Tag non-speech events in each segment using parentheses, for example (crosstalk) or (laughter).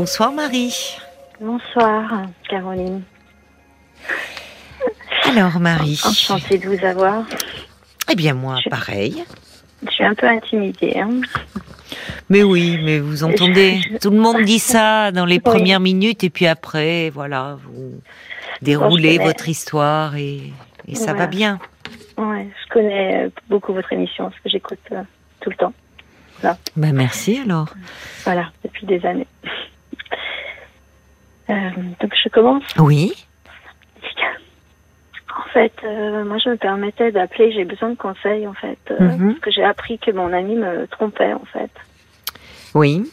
Bonsoir Marie. Bonsoir Caroline. Alors Marie. Enchantée de vous avoir. Eh bien moi, pareil. Je suis un peu intimidée. Hein. Mais oui, mais vous entendez, tout le monde dit ça dans les premières minutes et puis après, voilà, vous déroulez votre histoire et, ça va bien. Ouais, je connais euh, beaucoup votre émission parce que j'écoute euh, tout le temps. Ben merci alors. Voilà, depuis des années. Euh, donc je commence. Oui. En fait, moi je me permettais d'appeler, j'ai besoin de conseils en fait, mhm. parce que j'ai appris que mon ami me trompait en fait. Oui.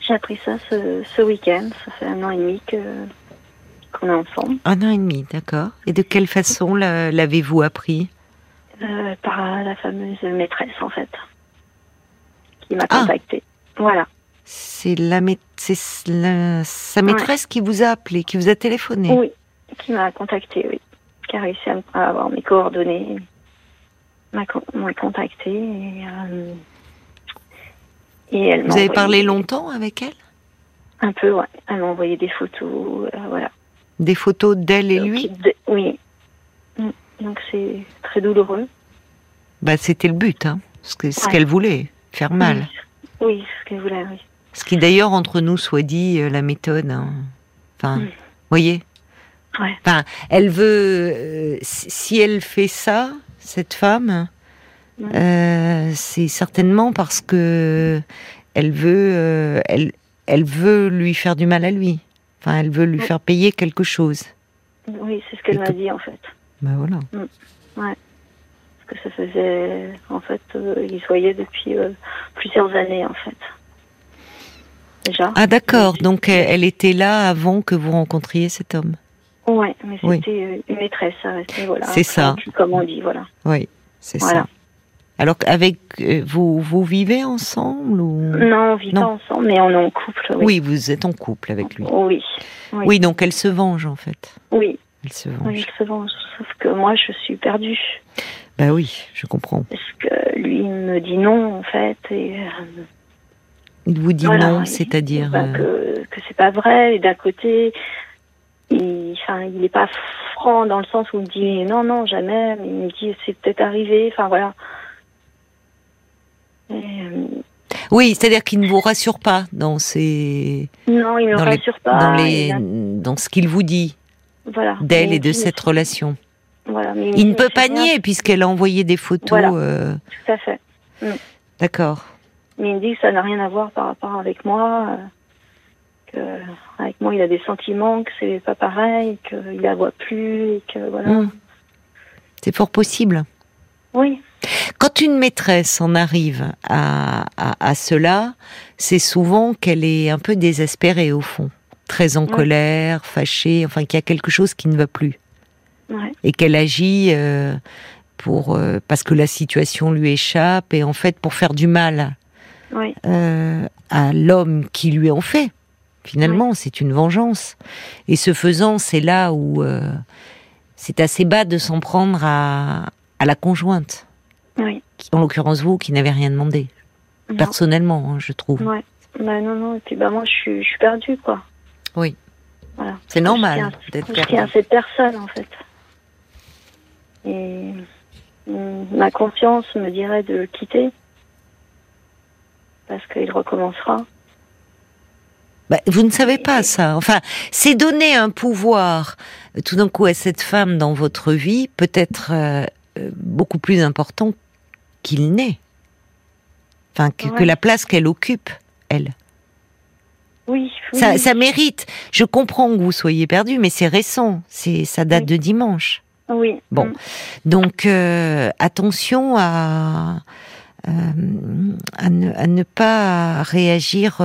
J'ai appris ça ce, week-end. Ça fait un an et demi qu'on est ensemble. Un an et demi, d'accord. Et de quelle façon l'avez-vous appris? Euh, Par la fameuse maîtresse, en fait, qui m'a ah. contactée. Voilà. C'est la, sa maîtresse qui vous a appelé, qui vous a téléphoné Oui, qui m'a contacté, oui. Qui a réussi à avoir mes coordonnées, m'a contacté. Et, euh, vous avez parlé longtemps avec elle? Un peu, ouais. Elle m'a envoyé des photos, euh, voilà. Des photos d'elle et lui? Oui. Mm. Donc c'est très douloureux. Bah, c'était le but, hein. Ce qu'elle voulait, faire mal. Oui, ce qu'elle voulait, oui. Ce qui d'ailleurs, entre nous, soit dit, euh, la méthode. Hein. Enfin, mm. voyez ouais. Enfin, elle veut. Euh, si elle fait ça, cette femme, euh, c'est certainement parce que elle veut, euh, elle, elle veut lui faire du mal à lui. Enfin, elle veut lui faire payer quelque chose. Oui, c'est ce qu'elle m'a dit en fait. Ben voilà. Mm. Ouais. Parce que ça faisait, en fait, euh, ils se voyaient depuis plusieurs années en fait. Déjà. Ah d'accord. Donc elle était là avant que vous rencontriez cet homme. Ouais, mais c'était une maîtresse, ça restait voilà. C'est ça. Comme on dit, voilà. Oui, c'est ça. Alors avec euh, vous vous vivez ensemble ou? Non, on vit pas ensemble, mais on est en couple. Oui. vous êtes en couple avec lui. Oui. Oui, donc elle se venge en fait. Oui. Elle se venge. Oui, elle se venge. Sauf que moi, je suis perdue. Ben oui, je comprends. Parce que lui il me dit non en fait et. Euh, il vous dit non, c'est-à-dire euh, que, que c'est pas vrai. Et d'un côté, il, enfin, il est pas franc dans le sens où il me dit non, non, jamais. Mais il me dit c'est peut-être arrivé. Enfin voilà. Euh, oui, c'est-à-dire qu'il ne vous rassure pas dans ses. Non, il ne me rassure pas. Dans, les, dans ce qu'il vous dit voilà. d'elle et de cette relation. Voilà, il, ne peut pas nier puisqu'elle a envoyé des photos. Voilà. Euh, Tout à fait. Mm. D'accord. Mais il me dit que ça n'a rien à voir par rapport avec moi. Euh, que avec moi il a des sentiments, que c'est pas pareil, qu'il la voit plus, et que voilà. Mm. C'est fort possible. Oui. Quand une maîtresse en arrive à, cela, c'est souvent qu'elle est un peu désespérée au fond, très en colère, fâchée, enfin qu'il y a quelque chose qui ne va plus. Et qu'elle agit euh, pour euh, parce que la situation lui échappe et en fait pour faire du mal euh, à l'homme qui lui en fait. Finalement, c'est une vengeance. Et ce faisant, c'est là où c'est assez bas de s'en prendre à la conjointe. Oui. En l'occurrence, vous qui n'avez rien demandé. Personnellement, hein, je trouve. Ouais. Bah, non, non. Et puis, bah, moi, je suis, je suis perdue, quoi. Oui. Voilà. C'est normal d'être perdue. Je à cette personne, en fait. Et ma confiance me dirait de le quitter. Parce qu'il recommencera. Bah, vous ne savez pas ça. Enfin, c'est donner un pouvoir tout d'un coup à cette femme dans votre vie, peut-être euh, euh, beaucoup plus important qu'il n'est. Enfin, que, la place qu'elle occupe, elle. Oui, Ça, mérite. Je comprends que vous soyez perdu, mais c'est récent. C'est ça date de dimanche. Oui. Bon, mm. donc euh, attention à euh, à, ne, pas réagir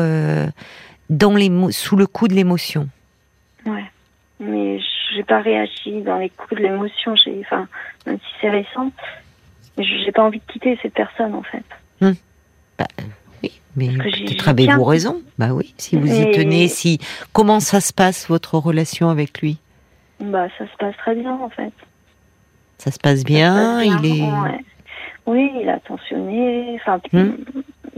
dans les sous le coup de l'émotion. Ouais, mais j'ai pas réagi dans les coups de l'émotion. J'ai, enfin, même si c'est récent, j'ai pas envie de quitter cette personne en fait. Hum. Bah, oui, mais peut-être avez-vous raison. Bah oui, si vous y tenez, si comment ça se passe votre relation avec lui? Bah ça se passe très bien en fait. Ça se passe bien, il est. Oui, il a attentionné. Enfin, hum.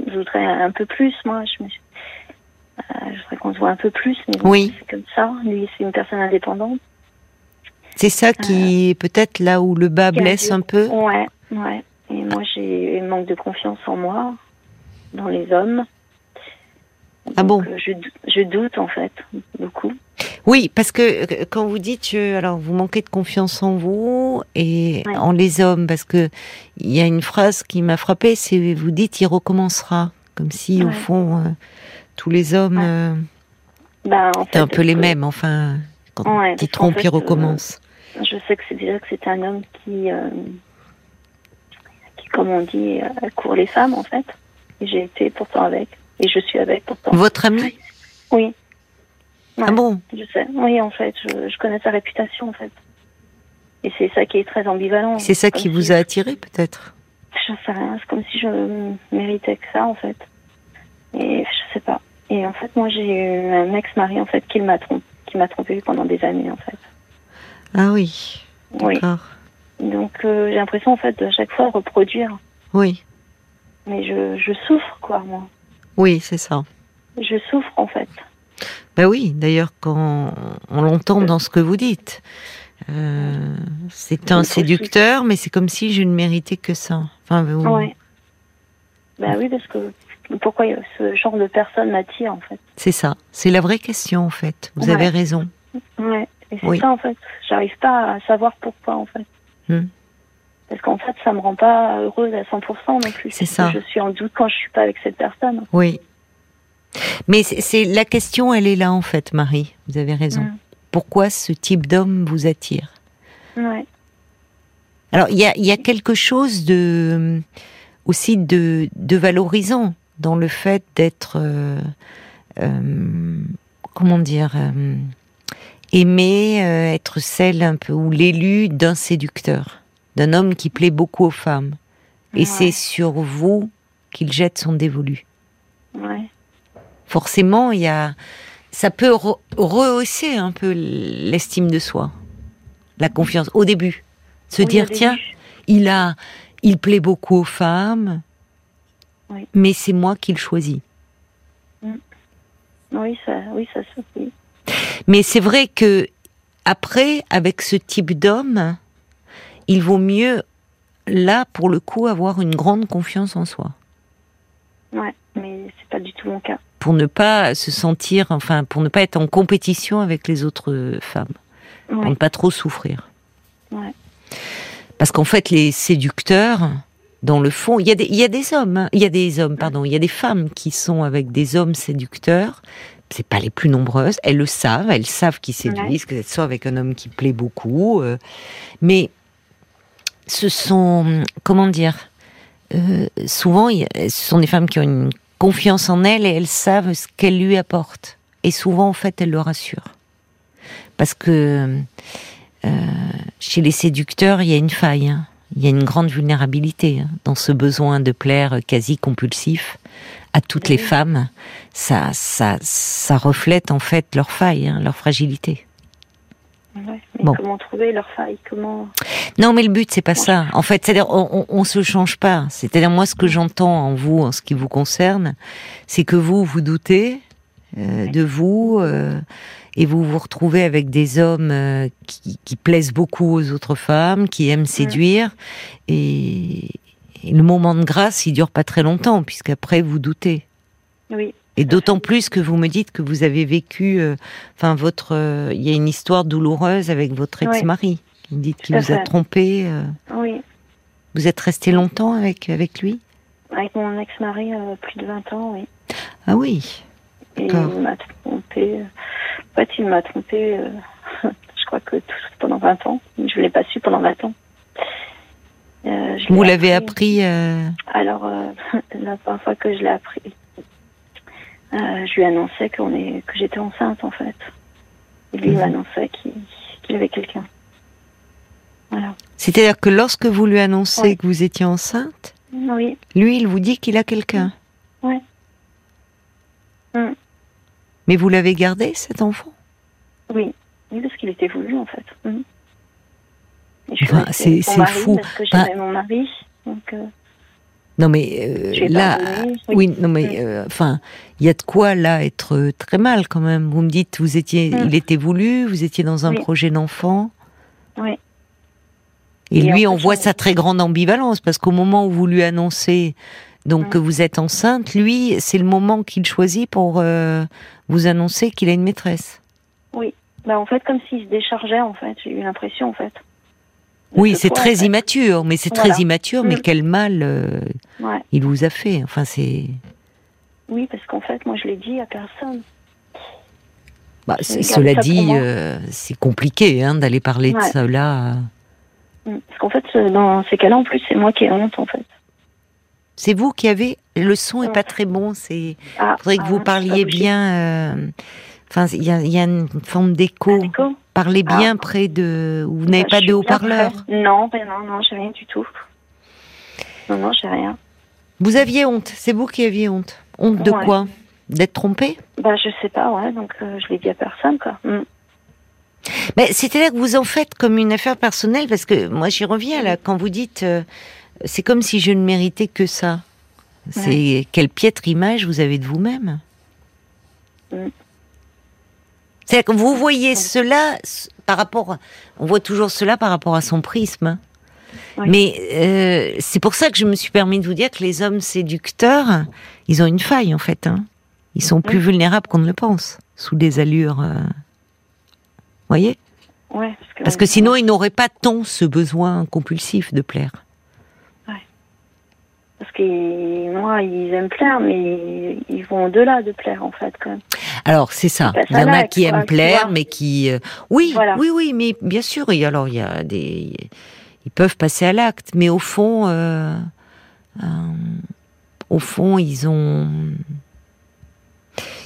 je voudrais un peu plus moi. Je me... je voudrais qu'on se voit un peu plus, mais Oui. c'est comme ça. Lui, c'est une personne indépendante. C'est ça qui est peut-être là où le bas blesse un peu. Ouais, ouais. Et moi, j'ai un manque de confiance en moi, dans les hommes. Ah bon euh, je, je doute, en fait, beaucoup. Oui, parce que euh, quand vous dites, alors vous manquez de confiance en vous et Ouais. en les hommes, parce que il y a une phrase qui m'a frappée, c'est vous dites il recommencera, comme si au fond euh, tous les hommes Ouais. euh, Bah, en étaient un peu les que mêmes, enfin quand qu'en trompent, fait, ils recommencent. Je sais que c'est déjà que c'est un homme qui, qui, comme on dit, court les femmes, en fait. J'ai été pourtant avec. Et je suis avec pourtant. Votre ami Oui. Ouais. Ah bon? Je sais. Oui, en fait, je, je connais sa réputation, en fait. Et c'est ça qui est très ambivalent. C'est ça qui si- vous a attiré peut-être? J'en sais rien. C'est comme si je méritais que ça, en fait. Et je sais pas. Et en fait, moi, j'ai eu un ex-mari, en fait, qui m'a trompé, qui m'a trompé pendant des années, en fait. Ah oui, Oui. Donc, euh, j'ai l'impression, en fait, de chaque fois reproduire. Oui, Mais je, je souffre, quoi, moi. Oui, c'est ça. Je souffre, en fait. Ben oui, d'ailleurs, quand on l'entend dans ce que vous dites, euh, c'est un séducteur, mais c'est comme si je ne méritais que ça. Enfin, vous- Ouais. Bah oui, parce que pourquoi ce genre de personne m'attire, en fait? c'est ça. C'est la vraie question, en fait. Vous Ouais. avez raison. Ouais. Et c'est Oui. ça, en fait. J'arrive pas à savoir pourquoi, en fait. Hmm. Parce qu'en fait, ça me rend pas heureuse à 100% non plus. C'est ça. Je suis en doute quand je suis pas avec cette personne. Oui. Mais c'est la question, elle est là, en fait, Marie. Vous avez raison. Mm. Pourquoi ce type d'homme vous attire? Ouais. Alors, il y a, il y a quelque chose de aussi de, de valorisant dans le fait d'être, euh, euh, comment dire, euh, aimé, euh, être celle un peu ou l'élu d'un séducteur, d'un homme qui plaît beaucoup aux femmes. Et Ouais. c'est sur vous qu'il jette son dévolu. Ouais. Forcément, il y a, ça peut re- rehausser un peu l'estime de soi, la confiance au début, se Oui, dire tiens, il a, il plaît beaucoup aux femmes, Oui. mais c'est moi qui le choisis. Oui, ça, oui, ça se. Mais c'est vrai que après, avec ce type d'homme, il vaut mieux là pour le coup avoir une grande confiance en soi, Ouais. Mais c'est pas du tout mon cas. pour ne pas se sentir, enfin, pour ne pas être en compétition avec les autres femmes, pour Ouais. ne pas trop souffrir. Ouais. Parce qu'en fait, les séducteurs, dans le fond, il y a des, il y a des hommes, hein, il y a des hommes, pardon, il y a des femmes qui sont avec des hommes séducteurs. C'est pas les plus nombreuses. Elles le savent, elles savent qu'ils séduisent, que ce soit avec un homme qui plaît beaucoup. euh, mais ce sont, comment dire, euh, souvent, ce sont des femmes qui ont une confiance en elles et elles savent ce qu'elles lui apportent. Et souvent, en fait, elles le rassurent. Parce que euh, chez les séducteurs, il y a une faille. hein. Il y a une grande vulnérabilité hein, dans ce besoin de plaire quasi compulsif à toutes les Oui. femmes. Ça, ça, ça reflète en fait leur faille, hein, leur fragilité. Ouais. Mais Bon. comment trouver leur faille Comment Non, mais le but c'est pas Ouais. ça. En fait, c'est-à-dire on, on, on se change pas. C'est-à-dire moi, ce que j'entends en vous, en ce qui vous concerne, c'est que vous vous doutez euh, de vous euh, et vous vous retrouvez avec des hommes euh, qui, qui plaisent beaucoup aux autres femmes, qui aiment séduire et, et le moment de grâce, il dure pas très longtemps puisqu'après vous doutez. Oui. Et d'autant plus que vous me dites que vous avez vécu, euh, enfin votre, euh, il y a une histoire douloureuse avec votre Oui. ex-mari. Vous me dites qu'il vous a trompé. euh, Oui. vous êtes resté longtemps avec avec lui? Avec mon ex-mari, plus de 20 ans, oui. Ah oui. Et il m'a trompé. En fait, il m'a trompé, (laughs) je crois que tout, pendant 20 ans. Je ne l'ai pas su pendant 20 ans. Vous l'avez appris. euh, Alors, (laughs) la première fois que je l'ai appris, je lui annonçais est, que j'étais enceinte, en fait. Et lui, il Mhm. m'annonçait qu'il avait quelqu'un. Voilà. C'est-à-dire que lorsque vous lui annoncez Ouais. que vous étiez enceinte, Oui, lui, il vous dit qu'il a quelqu'un. Ouais. Mm. Mais vous l'avez gardé cet enfant? Oui. Oui, parce qu'il était voulu, en fait. Suis Enfin, c'est- fou. Parce que Bah- j'aimais mon mari. Donc, euh, Non mais euh, là, oui, non mais euh, enfin, il y a de quoi là être très mal quand même. Vous me dites, vous étiez, Mm. il était voulu, vous étiez dans un Oui. projet d'enfant. Oui. Et, Et lui, en on voit sa très grande ambivalence parce qu'au moment où vous lui annoncez donc que vous êtes enceinte, lui, c'est le moment qu'il choisit pour euh, vous annoncer qu'il a une maîtresse. Bah, en fait, comme s'il se déchargeait, en fait. J'ai eu l'impression, en fait. Oui, ce c'est très en fait. immature, mais c'est Voilà. très immature, mais Mm. quel mal euh, Ouais. il vous a fait. Enfin, c'est. Oui, parce qu'en fait, moi, je l'ai dit à personne. Bah, cela dit, euh, c'est compliqué hein, d'aller parler de cela. Mm. Parce qu'en fait, euh, dans ces cas-là, en plus, c'est moi qui ai honte, en fait. C'est vous qui avez. Le son est pas très bon. C'est. Ah, Faudrait que ah, vous parliez bien. euh, Enfin, il y y a une forme d'écho. Parlez Ah. bien près de. Vous n'avez Bah, pas je de haut-parleur. Non, ben non, non, j'ai rien du tout. Non, non, j'ai rien. Vous aviez honte. C'est vous qui aviez honte. Honte de quoi? D'être trompé? Bah, je sais pas, ouais, donc euh, je l'ai dit à personne, quoi. Mm. C'est-à-dire que vous en faites comme une affaire personnelle, parce que moi j'y reviens là, quand vous dites euh, c'est comme si je ne méritais que ça. C'est quelle piètre image vous avez de vous-même. Mm. C'est-à-dire que vous voyez cela par rapport, on voit toujours cela par rapport à son prisme. Oui. Mais euh, c'est pour ça que je me suis permis de vous dire que les hommes séducteurs, ils ont une faille en fait. hein. Ils sont plus vulnérables qu'on ne le pense, sous des allures. euh, voyez? Ouais, parce que, parce que sinon, ils n'auraient pas tant ce besoin compulsif de plaire. Parce que moi, ils aiment plaire, mais ils vont au-delà de plaire, en fait, quand même. Alors, c'est ça. Il y en a qui aiment plaire, mais qui... euh, Oui, Voilà. oui, oui, mais bien sûr. Et alors, il y a des... Ils peuvent passer à l'acte, mais au fond... euh, euh, au fond, ils ont...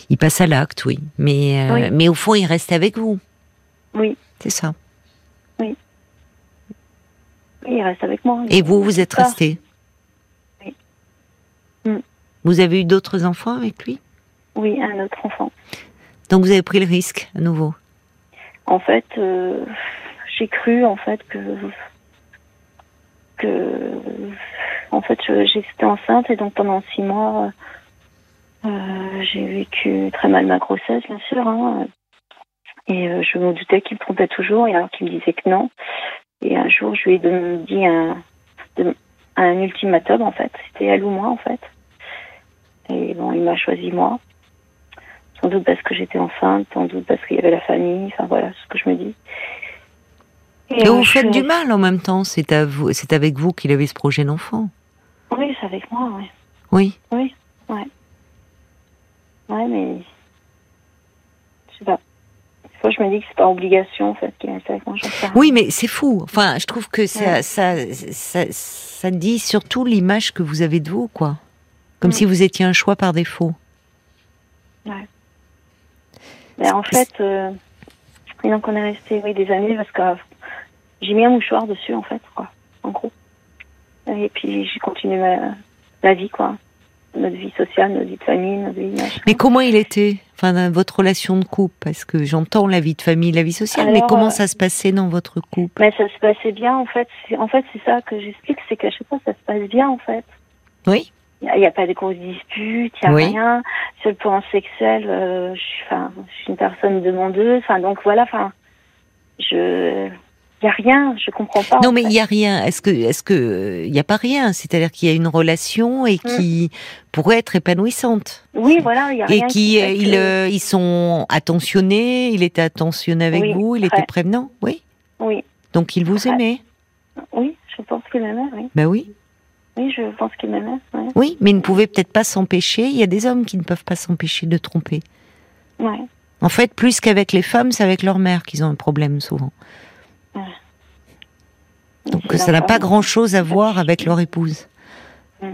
Ils passent à l'acte, oui. Mais, Oui. mais au fond, ils restent avec vous. Oui, C'est ça. oui, ils restent avec moi. Et vous, vous êtes resté Oui. Mm. Vous avez eu d'autres enfants avec lui? Oui, un autre enfant. Donc vous avez pris le risque à nouveau? En fait, euh, j'ai cru, en fait, que... que en fait, j'étais enceinte et donc pendant six mois, euh, j'ai vécu très mal ma grossesse, bien sûr. hein. et euh, je me doutais qu'il me trompait toujours, et alors qu'il me disait que non. Et un jour, je lui ai dit un, un ultimatum, en fait. C'était elle ou moi, en fait. Et bon, il m'a choisi moi. Sans doute parce que j'étais enceinte, sans doute parce qu'il y avait la famille, enfin voilà ce que je me dis. Et euh, vous faites du mal en même temps. C'est à vous, c'est avec vous qu'il avait ce projet d'enfant. Oui, c'est avec moi, oui. Oui. Oui, ouais. Ouais, mais. Je sais pas. Des fois, je me dis que c'est pas obligation, en fait, qu'il reste avec moi. Oui, mais c'est fou. Enfin, je trouve que ça, Ouais. ça, ça, ça dit surtout l'image que vous avez de vous, quoi. Comme Mm. si vous étiez un choix par défaut. Mais en fait, euh, donc on est resté oui, des années parce que euh, j'ai mis un mouchoir dessus, en fait, quoi, en gros. Et puis j'ai continué ma, la vie, quoi. Notre vie sociale, notre vie de famille, notre vie machin. Mais comment il était Enfin, votre relation de couple? Parce que j'entends la vie de famille, la vie sociale, mais comment euh, ça se passait dans votre couple? Mais ça se passait bien, en fait. En fait, c'est ça que j'explique, c'est qu'à chaque fois, ça se passe bien, en fait. Oui. Il n'y a, y pas de grosses disputes, il n'y a Oui. rien. Sur le plan sexuel, euh, je, suis, enfin, je suis une personne demandeuse. Enfin, donc voilà, enfin, je, il n'y a rien, je comprends pas. Non, mais il y a rien. Est-ce que, est-ce que, il y a pas rien? C'est-à-dire qu'il y a une relation et qui pourrait être épanouissante. Oui, voilà, il n'y a Et rien. qui, fait euh, que- ils, sont attentionnés. Il était attentionné avec Oui, vous. Il était prévenant. Oui. Oui, Donc il vous aimait. oui, je pense qu'il m'aimait, oui. Ben oui. Oui, je pense qu'il m'aimait, oui. Oui, mais il ne pouvait peut-être pas s'empêcher. Il y a des hommes qui ne peuvent pas s'empêcher de tromper. Ouais. En fait, plus qu'avec les femmes, c'est avec leur mère qu'ils ont un problème souvent. Donc C'est ça n'a pas grand-chose à voir avec leur épouse. Sauf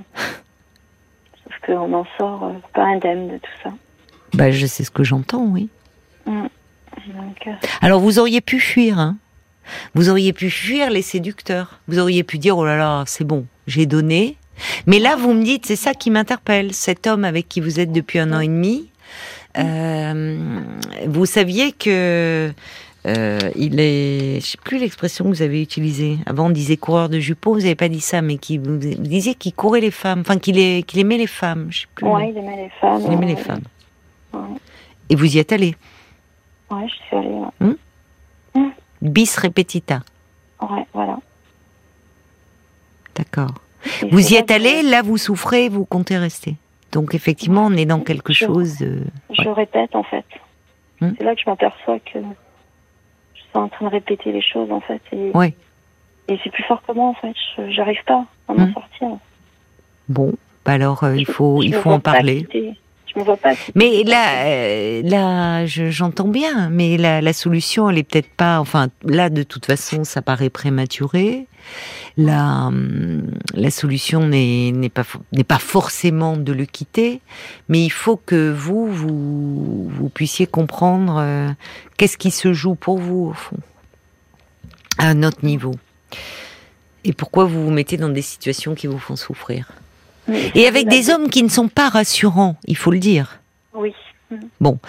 qu'on en sort euh, pas indemne de tout ça. Ben, je sais ce que j'entends, oui. Donc, euh, Alors vous auriez pu fuir, hein. Vous auriez pu fuir les séducteurs. Vous auriez pu dire oh là là, c'est bon, j'ai donné. Mais là, vous me dites, c'est ça qui m'interpelle. Cet homme avec qui vous êtes depuis un an et demi, euh, vous saviez que euh, il est, je sais plus l'expression que vous avez utilisée. Avant, on disait coureur de jupons, vous n'avez pas dit ça, mais qui vous disiez qu'il courait les femmes, enfin qu'il aimait les femmes. Je sais plus. Ouais, il aimait les femmes. Il aimait les femmes. Et vous y êtes allé Ouais, je suis allée. Hum hum. Bis repetita. Ouais, voilà. D'accord. Vous y êtes allé, là vous souffrez, vous comptez rester. Donc effectivement, on est dans quelque chose. Je répète en fait. Hum C'est là que je m'aperçois que je suis en train de répéter les choses en fait. Et, oui. Et c'est plus fort que moi en fait. J'arrive pas à m'en sortir. Bon, bah alors euh, il faut, il faut en parler. Mais là, euh, là, j'entends bien, mais la, la, solution, elle est peut-être pas. Enfin, là, de toute façon, ça paraît prématuré. La, hum, solution n'est pas pas forcément de le quitter, mais il faut que vous vous, vous puissiez comprendre euh, qu'est-ce qui se joue pour vous au fond, à notre niveau, et pourquoi vous vous mettez dans des situations qui vous font souffrir. Et avec des hommes qui ne sont pas rassurants, il faut le dire. Oui. Bon,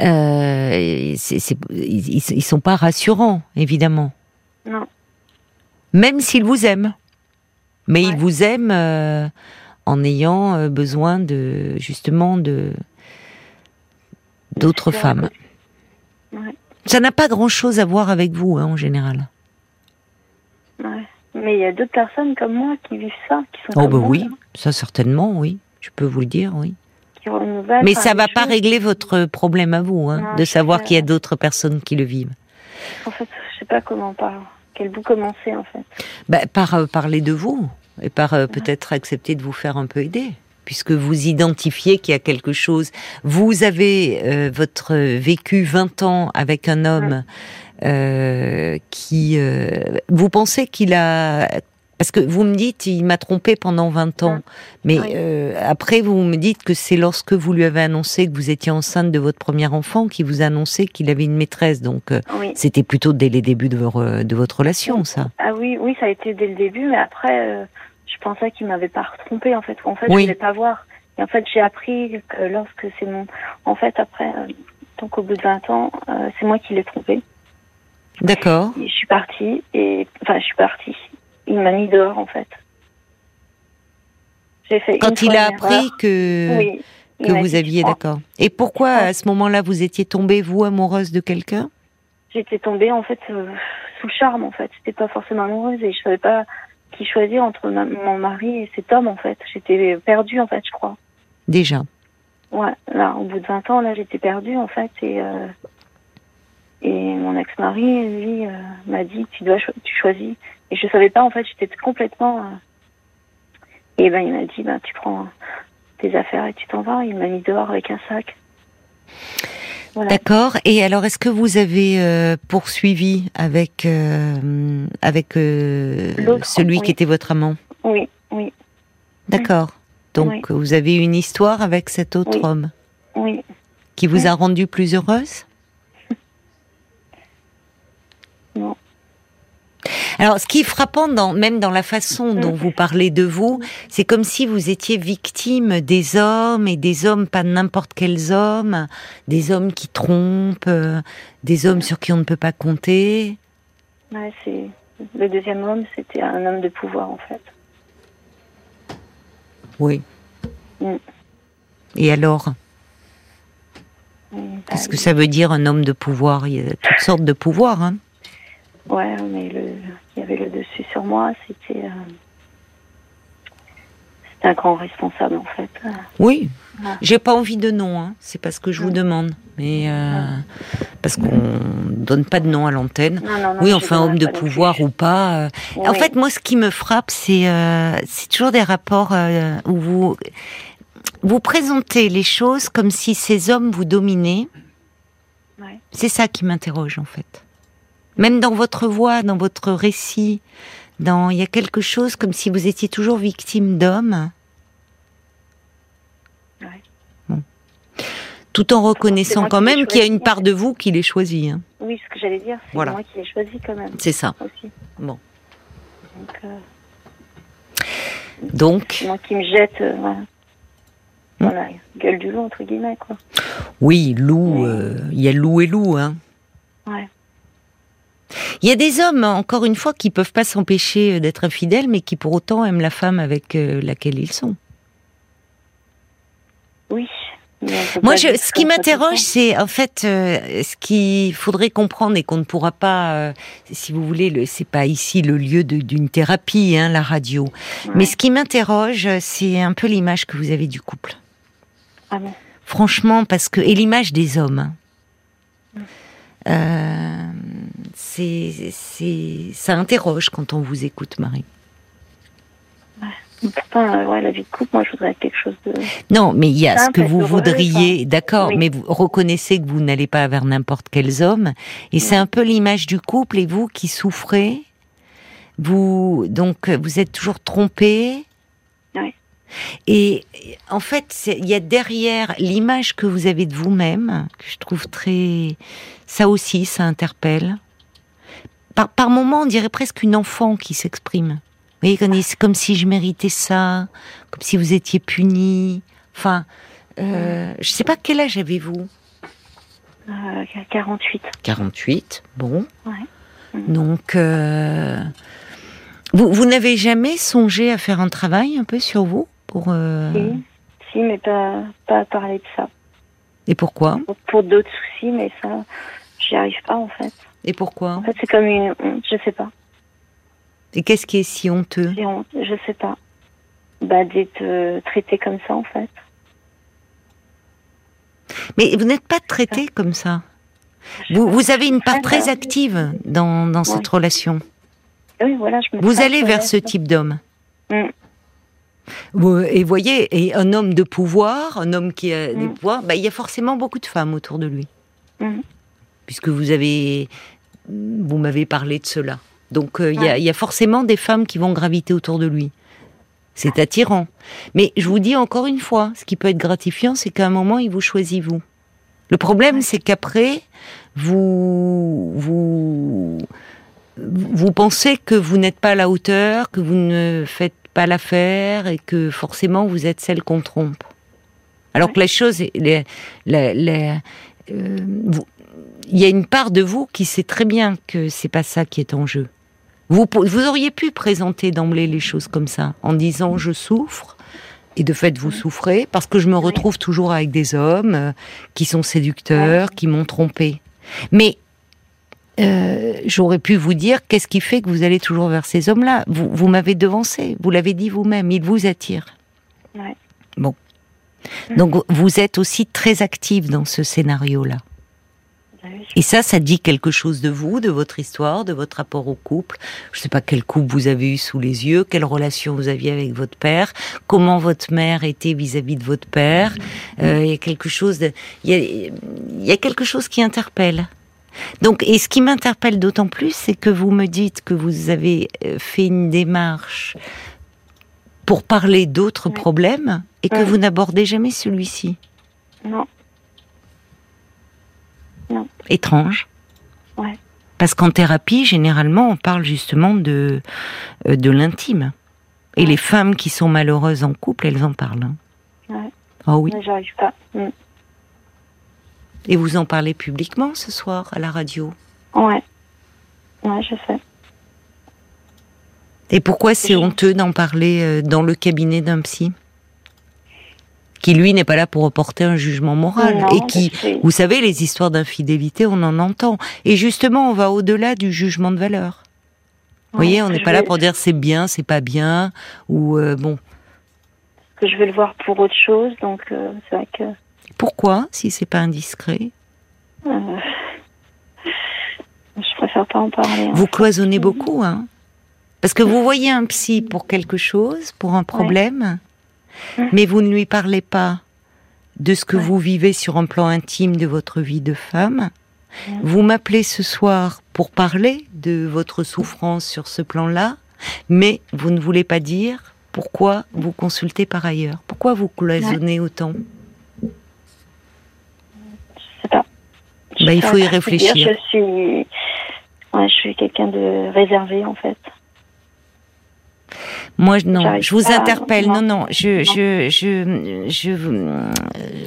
euh, ils, ne sont pas rassurants, évidemment. Non. Même s'ils vous aiment. Mais ils vous aiment euh, en ayant euh, besoin de, justement, de d'autres femmes. Ouais. Ça n'a pas grand-chose à voir avec vous, hein, en général. Mais il y a d'autres personnes comme moi qui vivent ça, qui sont. Oh, bah oui, hein. ça certainement, oui. Je peux vous le dire, oui. Mais ça ne va pas régler votre problème à vous, hein, de savoir qu'il y a d'autres personnes qui le vivent. En fait, je sais pas comment par quel bout commencer en fait. Bah, par euh, parler de vous et par euh, peut-être accepter de vous faire un peu aider puisque vous identifiez qu'il y a quelque chose. Vous avez euh, votre vécu 20 ans avec un homme euh, qui... Euh, vous pensez qu'il a... Parce que vous me dites, il m'a trompé pendant 20 ans. Mais euh, après, vous me dites que c'est lorsque vous lui avez annoncé que vous étiez enceinte de votre premier enfant qu'il vous a annoncé qu'il avait une maîtresse. Donc, c'était plutôt dès les débuts de, de, votre relation, ça. Ah oui, oui, ça a été dès le début. Mais après, je pensais qu'il m'avait pas trompé, en fait. En fait, je voulais pas voir. Et en fait, j'ai appris que lorsque c'est mon... En fait, après, donc au bout de 20 ans, c'est moi qui l'ai trompé. D'accord. Je suis partie et enfin je suis partie. Il m'a mis dehors en fait. J'ai fait. Quand il a appris que que vous aviez d'accord. Et pourquoi à ce moment-là vous étiez tombée vous amoureuse de quelqu'un? J'étais tombée en fait euh, sous le charme en fait. J'étais pas forcément amoureuse et je savais pas qui choisir entre mon mari et cet homme en fait. J'étais perdue en fait je crois. Déjà. Ouais, là au bout de 20 ans là j'étais perdue en fait et euh, et mon ex-mari, lui, euh, m'a dit tu dois tu choisis. Et je savais pas en fait, j'étais complètement. Euh, et ben il m'a dit ben tu prends tes affaires et tu t'en vas. Il m'a mis dehors avec un sac. D'accord. Et alors, est-ce que vous avez euh, poursuivi avec avec celui qui était votre amant? Oui, oui. D'accord. Donc, vous avez une histoire avec cet autre homme Oui. Qui vous a rendu plus heureuse? Alors, ce qui est frappant, dans, même dans la façon dont mm. vous parlez de vous, c'est comme si vous étiez victime des hommes et des hommes, pas n'importe quels hommes, des hommes qui trompent, euh, des hommes sur qui on ne peut pas compter. Ouais, c'est le deuxième homme, c'était un homme de pouvoir en fait. Oui. Mm. Et alors? Mm, Qu'est-ce bah, que ça veut dire un homme de pouvoir? Il y a toutes sortes de pouvoirs. Hein Ouais, mais le, il y avait le dessus sur moi, c'était. Euh, c'était un grand responsable en fait. Oui. J'ai pas envie de nom, hein. c'est pas ce que je vous demande, mais euh, parce qu'on donne pas de nom à l'antenne. oui, enfin homme de pouvoir ou pas. Euh. En fait, moi, ce qui me frappe, c'est c'est toujours des rapports où vous vous présentez les choses comme si ces hommes vous dominaient. C'est ça qui m'interroge en fait. Même dans votre voix, dans votre récit, dans il y a quelque chose comme si vous étiez toujours victime d'hommes. Bon. Tout en reconnaissant quand même qu'il y a une part de vous qui les choisit. Hein. Oui, ce que j'allais dire, c'est moi qui l'ai choisi quand même. C'est ça. Aussi. Bon. Donc. Euh... Donc. Moi qui me jette. Euh, voilà. gueule du loup entre guillemets quoi. Oui, loup. Euh, il y a loup et loup, hein. Ouais. Il y a des hommes, encore une fois, qui peuvent pas s'empêcher d'être infidèles, mais qui pour autant aiment la femme avec euh, laquelle ils sont. Oui. Moi, je, ce qui m'interroge, c'est en fait euh, ce qu'il faudrait comprendre et qu'on ne pourra pas, euh, si vous voulez, le, c'est pas ici le lieu d'une thérapie, hein, la radio. Mais ce qui m'interroge, c'est un peu l'image que vous avez du couple. Ah bon? Franchement, parce que et l'image des hommes. Hein. Euh, c'est, c'est, ça interroge quand on vous écoute, Marie. Pourtant, ouais, la vie de couple, moi, je voudrais quelque chose de. Non, mais il y a ce que vous voudriez, d'accord, mais vous reconnaissez que vous n'allez pas vers n'importe quels hommes, et c'est un peu l'image du couple, et vous qui souffrez, vous, donc, vous êtes toujours trompé. Oui. Et en fait, il y a derrière l'image que vous avez de vous-même, que je trouve très. Ça aussi, ça interpelle. Par, par moments, on dirait presque une enfant qui s'exprime. Vous voyez, c'est comme si je méritais ça, comme si vous étiez puni. Enfin, euh, je sais pas quel âge avez-vous euh, 48. 48, bon. Ouais. Donc, euh, vous, vous n'avez jamais songé à faire un travail un peu sur vous pour euh... si. si, mais pas, pas à parler de ça. Et pourquoi? Pour, pour d'autres soucis, mais ça, j'y arrive pas en fait. Et pourquoi? En fait, c'est comme une honte, je sais pas. Et qu'est-ce qui est si honteux? C'est honte, je sais pas. Bah, d'être euh, traité comme ça en fait. Mais vous n'êtes pas traité comme ça. Vous, vous avez une part très active dans, dans cette relation. Oui, voilà, je me Vous allez vers ce type d'homme. Mm. Et voyez, et un homme de pouvoir, un homme qui a des Mm. pouvoirs, bah, il y a forcément beaucoup de femmes autour de lui. Mm. Puisque vous avez, vous m'avez parlé de cela. Donc euh, il y, a, Ouais. il y a forcément des femmes qui vont graviter autour de lui. C'est attirant. Mais je vous dis encore une fois, ce qui peut être gratifiant, c'est qu'à un moment, il vous choisit vous. Le problème, c'est qu'après, vous, vous, vous pensez que vous n'êtes pas à la hauteur, que vous ne faites pas l'affaire et que forcément vous êtes celle qu'on trompe. Alors que la chose, les- la- la- euh, vous- il y a une part de vous qui sait très bien que c'est pas ça qui est en jeu. Vous, auriez pu présenter d'emblée les choses comme ça, en disant je souffre, et de fait vous souffrez, parce que je me retrouve toujours avec des hommes euh, qui sont séducteurs, qui m'ont trompé. Mais euh, j'aurais pu vous dire qu'est-ce qui fait que vous allez toujours vers ces hommes-là? Vous, vous m'avez devancé, vous l'avez dit vous-même, ils vous attirent. Ouais. Bon. Donc vous êtes aussi très active dans ce scénario-là. Et ça, ça dit quelque chose de vous, de votre histoire, de votre rapport au couple. Je ne sais pas quel couple vous avez eu sous les yeux, quelle relation vous aviez avec votre père, comment votre mère était vis-à-vis de votre père. Euh, Il y a quelque chose, de, il y a, il y a quelque chose qui interpelle. Donc, et ce qui m'interpelle d'autant plus, c'est que vous me dites que vous avez euh, fait une démarche pour parler d'autres problèmes et que vous n'abordez jamais celui-ci. Non. Étrange. Ouais. Parce qu'en thérapie, généralement, on parle justement de, euh, de l'intime. Et Ouais. les femmes qui sont malheureuses en couple, elles en parlent. hein. Ouais. Ah oui. Mais j'arrive pas. Mm. Et vous en parlez publiquement ce soir à la radio? Ouais. Ouais, je sais. Et pourquoi c'est honteux d'en parler euh, dans le cabinet d'un psy? Qui, lui, n'est pas là pour reporter un jugement moral. Non, et qui, vous savez, les histoires d'infidélité, on en entend. Et justement, on va au-delà du jugement de valeur. Vous voyez, on n'est pas là pour dire c'est bien, c'est pas bien, ou euh, bon. Que je vais le voir pour autre chose, donc euh, c'est vrai que. Pourquoi, si c'est pas indiscret? Euh, je préfère pas en parler. hein. Vous cloisonnez beaucoup, hein Parce que vous voyez un psy pour quelque chose, pour un problème. Mais vous ne lui parlez pas de ce que Ouais. vous vivez sur un plan intime de votre vie de femme. Mm. Vous m'appelez ce soir pour parler de votre souffrance sur ce plan-là, mais vous ne voulez pas dire pourquoi vous consultez par ailleurs. Pourquoi vous cloisonnez autant? Je sais pas. Je Bah, il faut y pas réfléchir. dire, Je suis. Ouais, je suis quelqu'un de réservé en fait. Moi, je- non, je vous interpelle. Non, non. non, je, je, je, je, euh,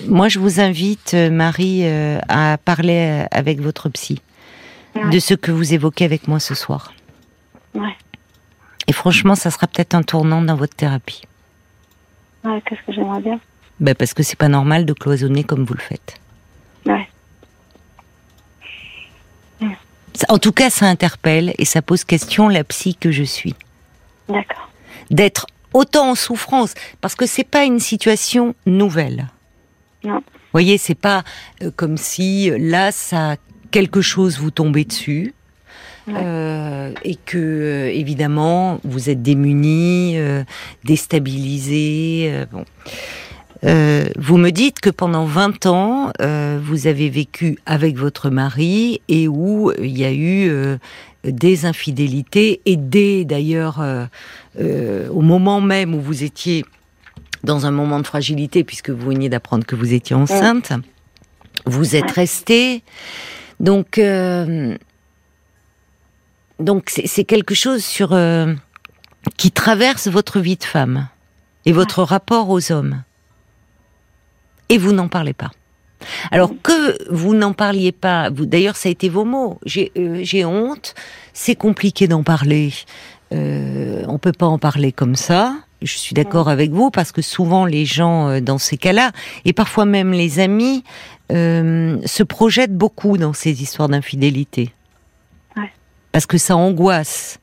moi, je vous invite, euh, Marie, euh, à parler avec votre psy. De ce que vous évoquez avec moi ce soir. Ouais. Et franchement, ça sera peut-être un tournant dans votre thérapie. Ouais, qu'est-ce que j'aimerais bien? Ben parce que c'est pas normal de cloisonner comme vous le faites. Ouais. En tout cas, ça interpelle et ça pose question la psy que je suis. D'accord. D'être autant en souffrance, parce que c'est pas une situation nouvelle. Non. Vous voyez, c'est pas euh, comme si euh, là, ça quelque chose vous tombait dessus. Ouais. euh, et que évidemment vous êtes démunis, euh, déstabilisés. euh, bon. Euh, vous me dites que pendant 20 ans, euh, vous avez vécu avec votre mari et où il y a eu euh, des infidélités et des d'ailleurs euh, euh, au moment même où vous étiez dans un moment de fragilité puisque vous veniez d'apprendre que vous étiez enceinte, vous êtes resté. Donc euh, donc c'est quelque chose sur euh, qui traverse votre vie de femme et votre rapport aux hommes. Et vous n'en parlez pas. Alors que vous n'en parliez pas, vous d'ailleurs ça a été vos mots. J'ai euh, j'ai honte, c'est compliqué d'en parler. Euh, on peut pas en parler comme ça. Je suis d'accord avec vous parce que souvent les gens euh, dans ces cas-là et parfois même les amis euh, se projettent beaucoup dans ces histoires d'infidélité. Parce que ça angoisse.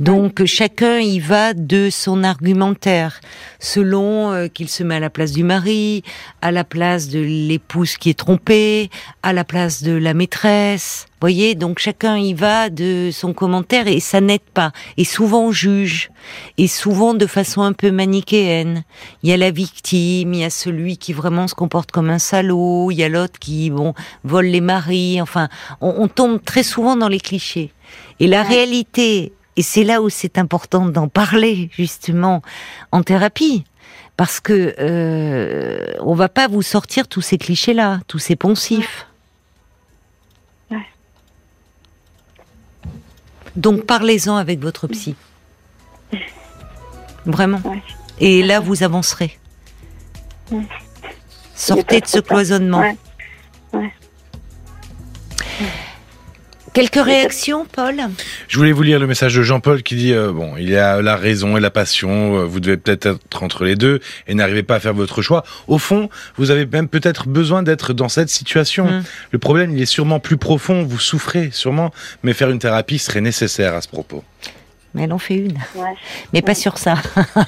Donc chacun y va de son argumentaire, selon euh, qu'il se met à la place du mari, à la place de l'épouse qui est trompée, à la place de la maîtresse. Voyez, donc chacun y va de son commentaire et ça n'aide pas. Et souvent on juge, et souvent de façon un peu manichéenne. Il y a la victime, il y a celui qui vraiment se comporte comme un salaud, il y a l'autre qui bon vole les maris. Enfin, on, on tombe très souvent dans les clichés. Et la Ouais. réalité, et c'est là où c'est important d'en parler justement en thérapie, parce que euh, on va pas vous sortir tous ces clichés-là, tous ces poncifs. Ouais. Donc parlez-en avec votre psy. (laughs) Vraiment. Ouais. Et là, vous avancerez. Sortez de ce cloisonnement. Quelques réactions, Paul? Je voulais vous lire le message de Jean-Paul qui dit euh, bon, il y a la raison et la passion, euh, vous devez peut-être être entre les deux et n'arrivez pas à faire votre choix. Au fond, vous avez même peut-être besoin d'être dans cette situation. Mm. Le problème, il est sûrement plus profond, vous souffrez sûrement, mais faire une thérapie serait nécessaire à ce propos. Mais elle en fait une. Ouais. Mais pas sur ça.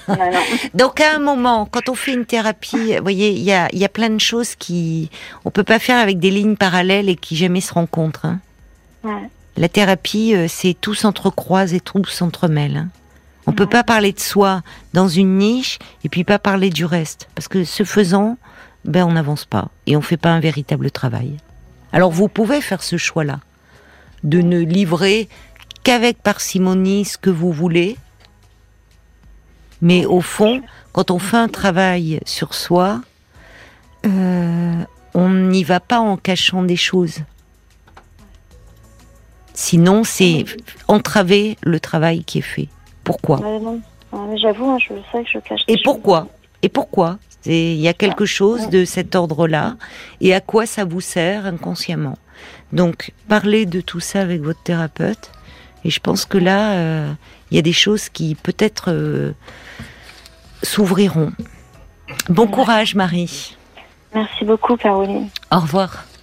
Non, non. (laughs) Donc à un moment, quand on fait une thérapie, vous voyez, il y a, il y a plein de choses qui on peut pas faire avec des lignes parallèles et qui jamais se rencontrent. hein. Ouais. La thérapie, euh, c'est tout s'entrecroise et tout s'entremêle. hein. On peut pas parler de soi dans une niche et puis pas parler du reste, parce que ce faisant, ben on n'avance pas et on fait pas un véritable travail. Alors vous pouvez faire ce choix-là, de ne livrer qu'avec parcimonie ce que vous voulez, mais au fond, quand on fait un travail sur soi, euh, on n'y va pas en cachant des choses. Sinon, c'est entraver le travail qui est fait. Pourquoi? Mais J'avoue, hein, je sais que je cache. Et pourquoi? Et pourquoi? Il y a quelque chose de cet ordre-là. Et à quoi ça vous sert inconsciemment? Donc, parlez de tout ça avec votre thérapeute. Et je pense que là, euh, il y a des choses qui peut-être euh, s'ouvriront. Bon courage, Marie. Merci beaucoup, Caroline. Au revoir.